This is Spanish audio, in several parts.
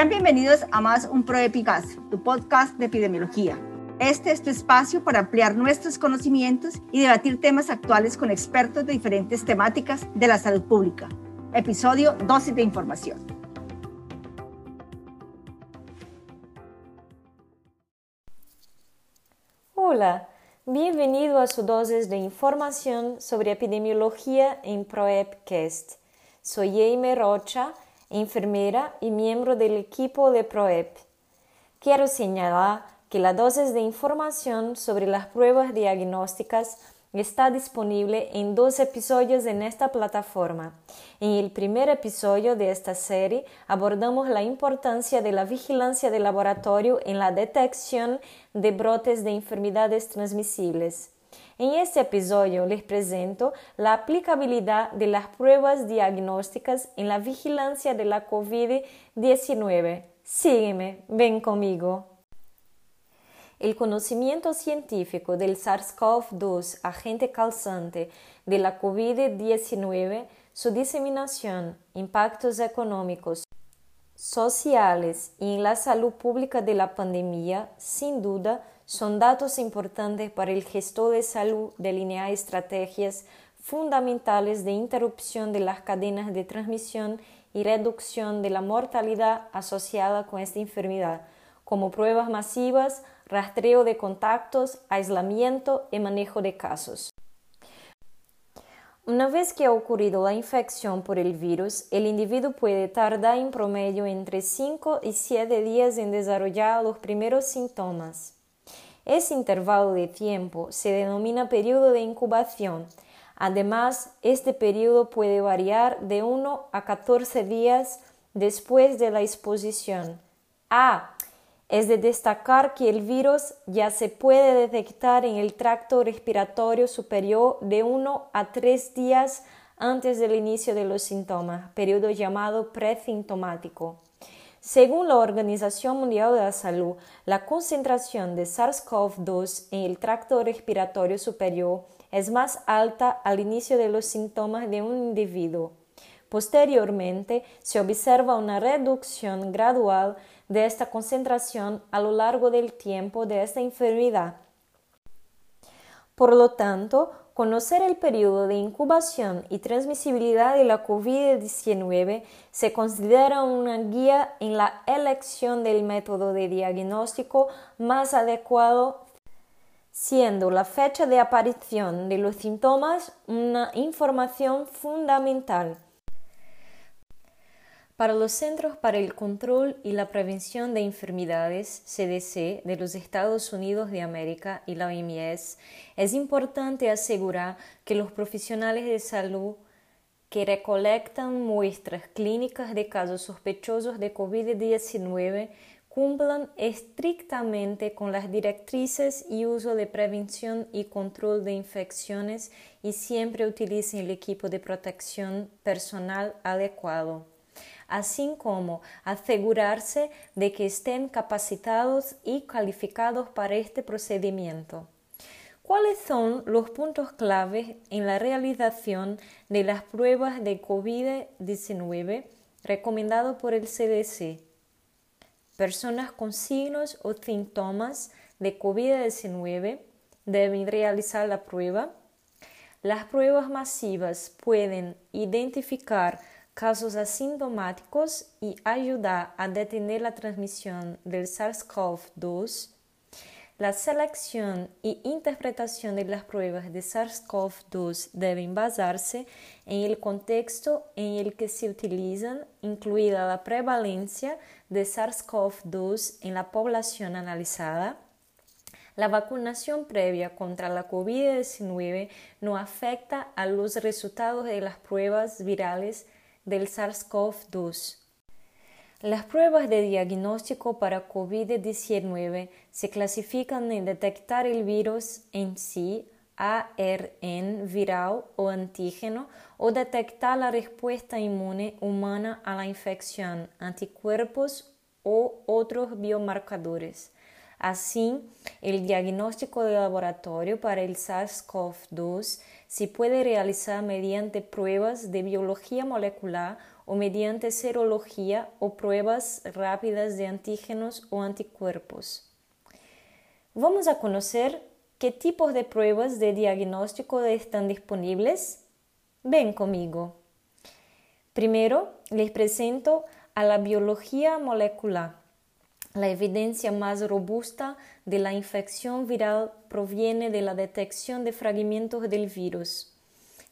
Sean bienvenidos a más un ProEpicast, tu podcast de epidemiología. Este es tu espacio para ampliar nuestros conocimientos y debatir temas actuales con expertos de diferentes temáticas de la salud pública. Episodio Dosis de Información. Hola, bienvenido a su dosis de información sobre epidemiología en ProEpcast. Soy Jaime Rocha enfermera y miembro del equipo de PROEP. Quiero señalar que la dosis de información sobre las pruebas diagnósticas está disponible en dos episodios en esta plataforma. En el primer episodio de esta serie abordamos la importancia de la vigilancia de laboratorio en la detección de brotes de enfermedades transmisibles. En este episodio les presento la aplicabilidad de las pruebas diagnósticas en la vigilancia de la COVID-19. Sígueme, ven conmigo. El conocimiento científico del SARS-CoV-2, agente causante de la COVID-19, su diseminación, impactos económicos, sociales y en la salud pública de la pandemia, sin duda, son datos importantes para el gestor de salud delinear estrategias fundamentales de interrupción de las cadenas de transmisión y reducción de la mortalidad asociada con esta enfermedad, como pruebas masivas, rastreo de contactos, aislamiento y manejo de casos. Una vez que ha ocurrido la infección por el virus, el individuo puede tardar en promedio entre 5 y 7 días en desarrollar los primeros síntomas. Ese intervalo de tiempo se denomina periodo de incubación. Además, este periodo puede variar de 1 a 14 días después de la exposición. Ah, es de destacar que el virus ya se puede detectar en el tracto respiratorio superior de 1 a 3 días antes del inicio de los síntomas, periodo llamado presintomático. Según la Organización Mundial de la Salud, la concentración de SARS-CoV-2 en el tracto respiratorio superior es más alta al inicio de los síntomas de un individuo. Posteriormente, se observa una reducción gradual de esta concentración a lo largo del tiempo de esta enfermedad. Por lo tanto, Conocer el periodo de incubación y transmisibilidad de la COVID-19 se considera una guía en la elección del método de diagnóstico más adecuado, siendo la fecha de aparición de los síntomas una información fundamental. Para los Centros para el Control y la Prevención de Enfermedades, CDC, de los Estados Unidos de América y la OMS, es importante asegurar que los profesionales de salud que recolectan muestras clínicas de casos sospechosos de COVID-19 cumplan estrictamente con las directrices y uso de prevención y control de infecciones y siempre utilicen el equipo de protección personal adecuado así como asegurarse de que estén capacitados y calificados para este procedimiento. ¿Cuáles son los puntos clave en la realización de las pruebas de COVID-19 recomendados por el CDC? Personas con signos o síntomas de COVID-19 deben realizar la prueba. Las pruebas masivas pueden identificar casos asintomáticos y ayuda a detener la transmisión del SARS-CoV-2. La selección y interpretación de las pruebas de SARS-CoV-2 deben basarse en el contexto en el que se utilizan, incluida la prevalencia de SARS-CoV-2 en la población analizada. La vacunación previa contra la COVID-19 no afecta a los resultados de las pruebas virales del SARS-CoV-2. Las pruebas de diagnóstico para COVID-19 se clasifican en detectar el virus en sí, ARN viral o antígeno, o detectar la respuesta inmune humana a la infección, anticuerpos o otros biomarcadores. Así, el diagnóstico de laboratorio para el SARS-CoV-2 se puede realizar mediante pruebas de biología molecular o mediante serología o pruebas rápidas de antígenos o anticuerpos. Vamos a conocer qué tipos de pruebas de diagnóstico están disponibles. Ven conmigo. Primero, les presento a la biología molecular. La evidencia más robusta de la infección viral proviene de la detección de fragmentos del virus,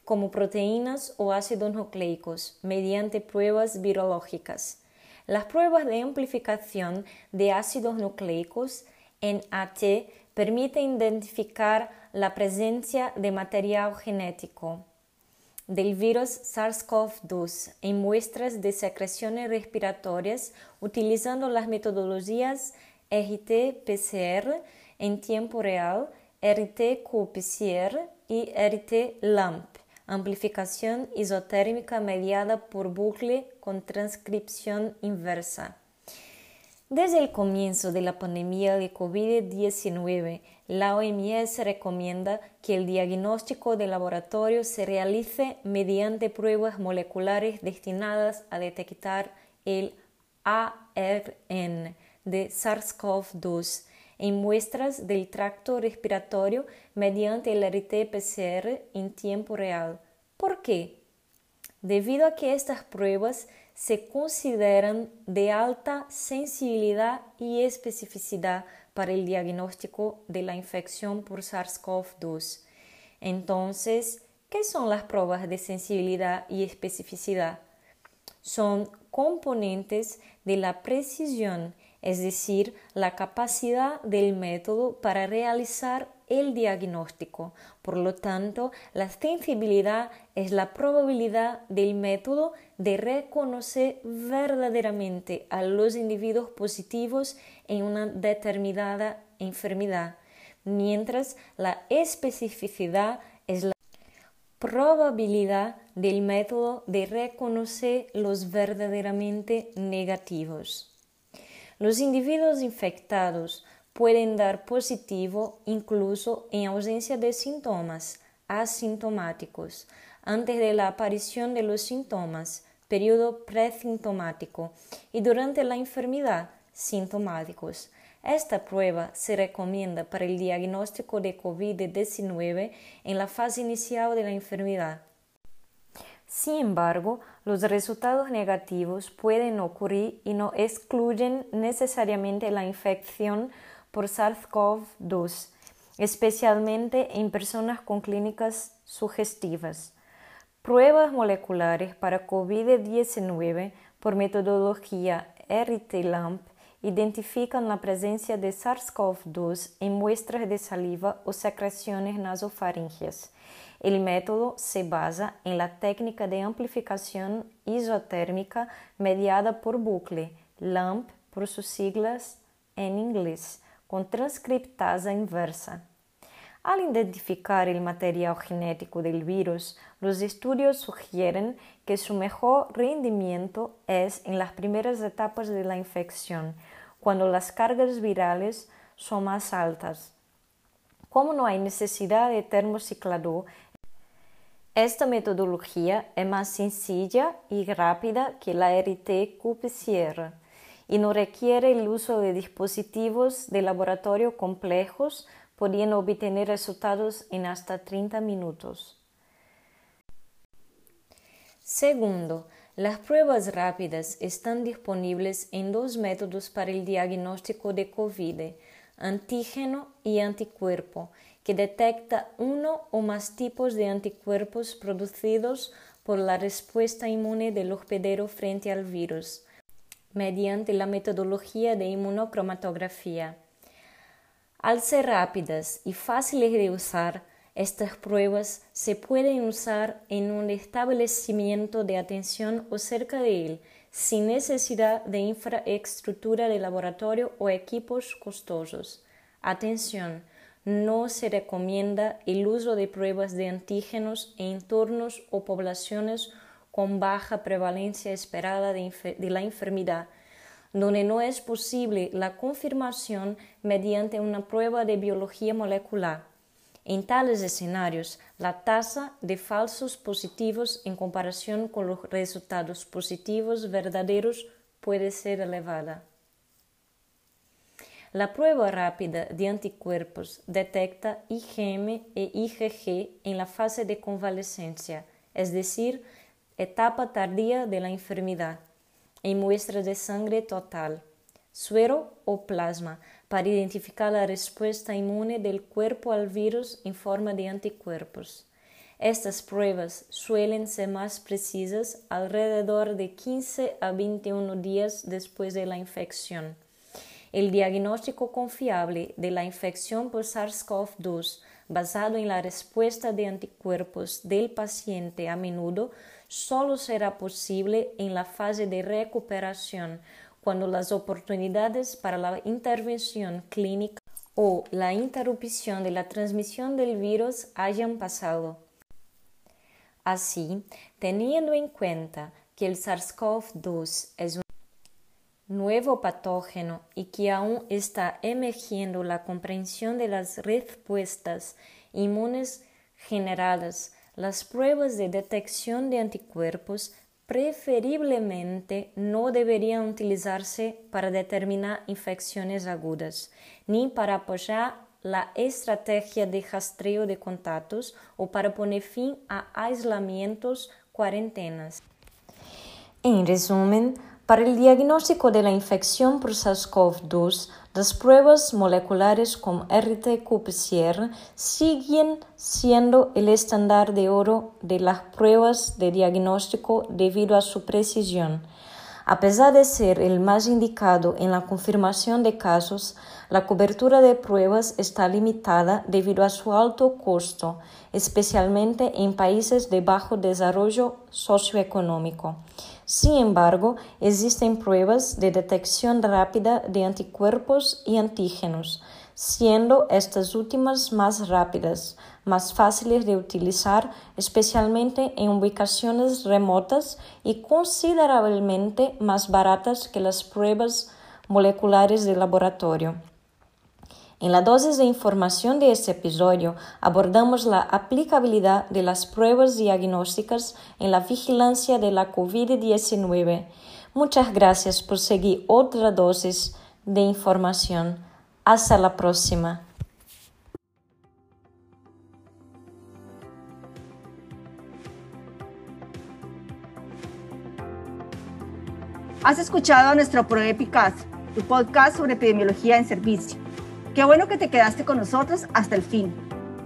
como proteínas o ácidos nucleicos, mediante pruebas virológicas. Las pruebas de amplificación de ácidos nucleicos en AT permiten identificar la presencia de material genético del virus SARS-CoV-2 en muestras de secreciones respiratorias utilizando las metodologías RT-PCR en tiempo real, RT-qPCR y RT-LAMP, amplificación isotérmica mediada por bucle con transcripción inversa. Desde el comienzo de la pandemia de COVID-19, la OMS recomienda que el diagnóstico de laboratorio se realice mediante pruebas moleculares destinadas a detectar el ARN de SARS-CoV-2 en muestras del tracto respiratorio mediante el RT-PCR en tiempo real. ¿Por qué? Debido a que estas pruebas se consideran de alta sensibilidad y especificidad para el diagnóstico de la infección por SARS-CoV-2. Entonces, ¿qué son las pruebas de sensibilidad y especificidad? Son componentes de la precisión, es decir, la capacidad del método para realizar el diagnóstico. Por lo tanto, la sensibilidad es la probabilidad del método de reconocer verdaderamente a los individuos positivos en una determinada enfermedad, mientras la especificidad es la probabilidad del método de reconocer los verdaderamente negativos. Los individuos infectados pueden dar positivo incluso en ausencia de síntomas asintomáticos, antes de la aparición de los síntomas, periodo presintomático, y durante la enfermedad, sintomáticos. Esta prueba se recomienda para el diagnóstico de COVID-19 en la fase inicial de la enfermedad. Sin embargo, los resultados negativos pueden ocurrir y no excluyen necesariamente la infección por SARS-CoV-2, especialmente en personas con clínicas sugestivas. Pruebas moleculares para COVID-19 por metodología RT-LAMP identifican la presencia de SARS-CoV-2 en muestras de saliva o secreciones nasofaríngeas. El método se basa en la técnica de amplificación isotérmica mediada por bucle, LAMP por sus siglas en inglés com transcriptasa inversa. Al identificar el material genético del virus, los estudios sugieren que su mejor rendimiento es en las primeras etapas de la infección, cuando las cargas virales son más altas. Como no hay necesidad de termociclador, esta metodología es más sencilla y rápida que la RT-qPCR y no requiere el uso de dispositivos de laboratorio complejos, pudiendo obtener resultados en hasta 30 minutos. Segundo, las pruebas rápidas están disponibles en dos métodos para el diagnóstico de COVID, antígeno y anticuerpo, que detecta uno o más tipos de anticuerpos producidos por la respuesta inmune del hospedero frente al virus mediante la metodología de inmunocromatografía. Al ser rápidas y fáciles de usar, estas pruebas se pueden usar en un establecimiento de atención o cerca de él, sin necesidad de infraestructura de laboratorio o equipos costosos. Atención, no se recomienda el uso de pruebas de antígenos en entornos o poblaciones con baja prevalencia esperada de, la enfermedad, donde no es posible la confirmación mediante una prueba de biología molecular. En tales escenarios, la tasa de falsos positivos en comparación con los resultados positivos verdaderos puede ser elevada. La prueba rápida de anticuerpos detecta IgM e IgG en la fase de convalescencia, es decir, etapa tardía de la enfermedad, en muestra de sangre total, suero o plasma, para identificar la respuesta inmune del cuerpo al virus en forma de anticuerpos. Estas pruebas suelen ser más precisas alrededor de 15 a 21 días después de la infección. El diagnóstico confiable de la infección por SARS-CoV-2 basado en la respuesta de anticuerpos del paciente a menudo solo será posible en la fase de recuperación cuando las oportunidades para la intervención clínica o la interrupción de la transmisión del virus hayan pasado. Así, teniendo en cuenta que el SARS-CoV-2 es un nuevo patógeno y que aún está emergiendo la comprensión de las respuestas inmunes generadas, las pruebas de detección de anticuerpos preferiblemente no deberían utilizarse para determinar infecciones agudas, ni para apoyar la estrategia de rastreo de contactos o para poner fin a aislamientos, cuarentenas. En resumen, para el diagnóstico de la infección por SARS-CoV-2, las pruebas moleculares con RT-qPCR siguen siendo el estándar de oro de las pruebas de diagnóstico debido a su precisión. A pesar de ser el más indicado en la confirmación de casos, la cobertura de pruebas está limitada debido a su alto costo, especialmente en países de bajo desarrollo socioeconómico. Sin embargo, existen pruebas de detección rápida de anticuerpos y antígenos, siendo estas últimas más rápidas, más fáciles de utilizar, especialmente en ubicaciones remotas y considerablemente más baratas que las pruebas moleculares de laboratorio. En la dosis de información de este episodio abordamos la aplicabilidad de las pruebas diagnósticas en la vigilancia de la COVID-19. Muchas gracias por seguir otra dosis de información. Hasta la próxima. Has escuchado nuestro ProEpicast, tu podcast sobre epidemiología en servicio. Qué bueno que te quedaste con nosotros hasta el fin.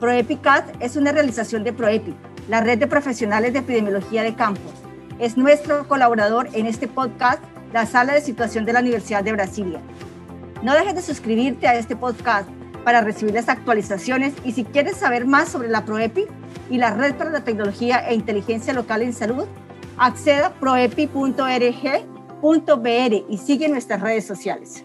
ProEpicast es una realización de ProEpic, la red de profesionales de epidemiología de campos. Es nuestro colaborador en este podcast, la sala de situación de la Universidad de Brasilia. No dejes de suscribirte a este podcast para recibir las actualizaciones y si quieres saber más sobre la ProEPI y la Red para la Tecnología e Inteligencia Local en Salud, acceda a proepi.org.br y sigue nuestras redes sociales.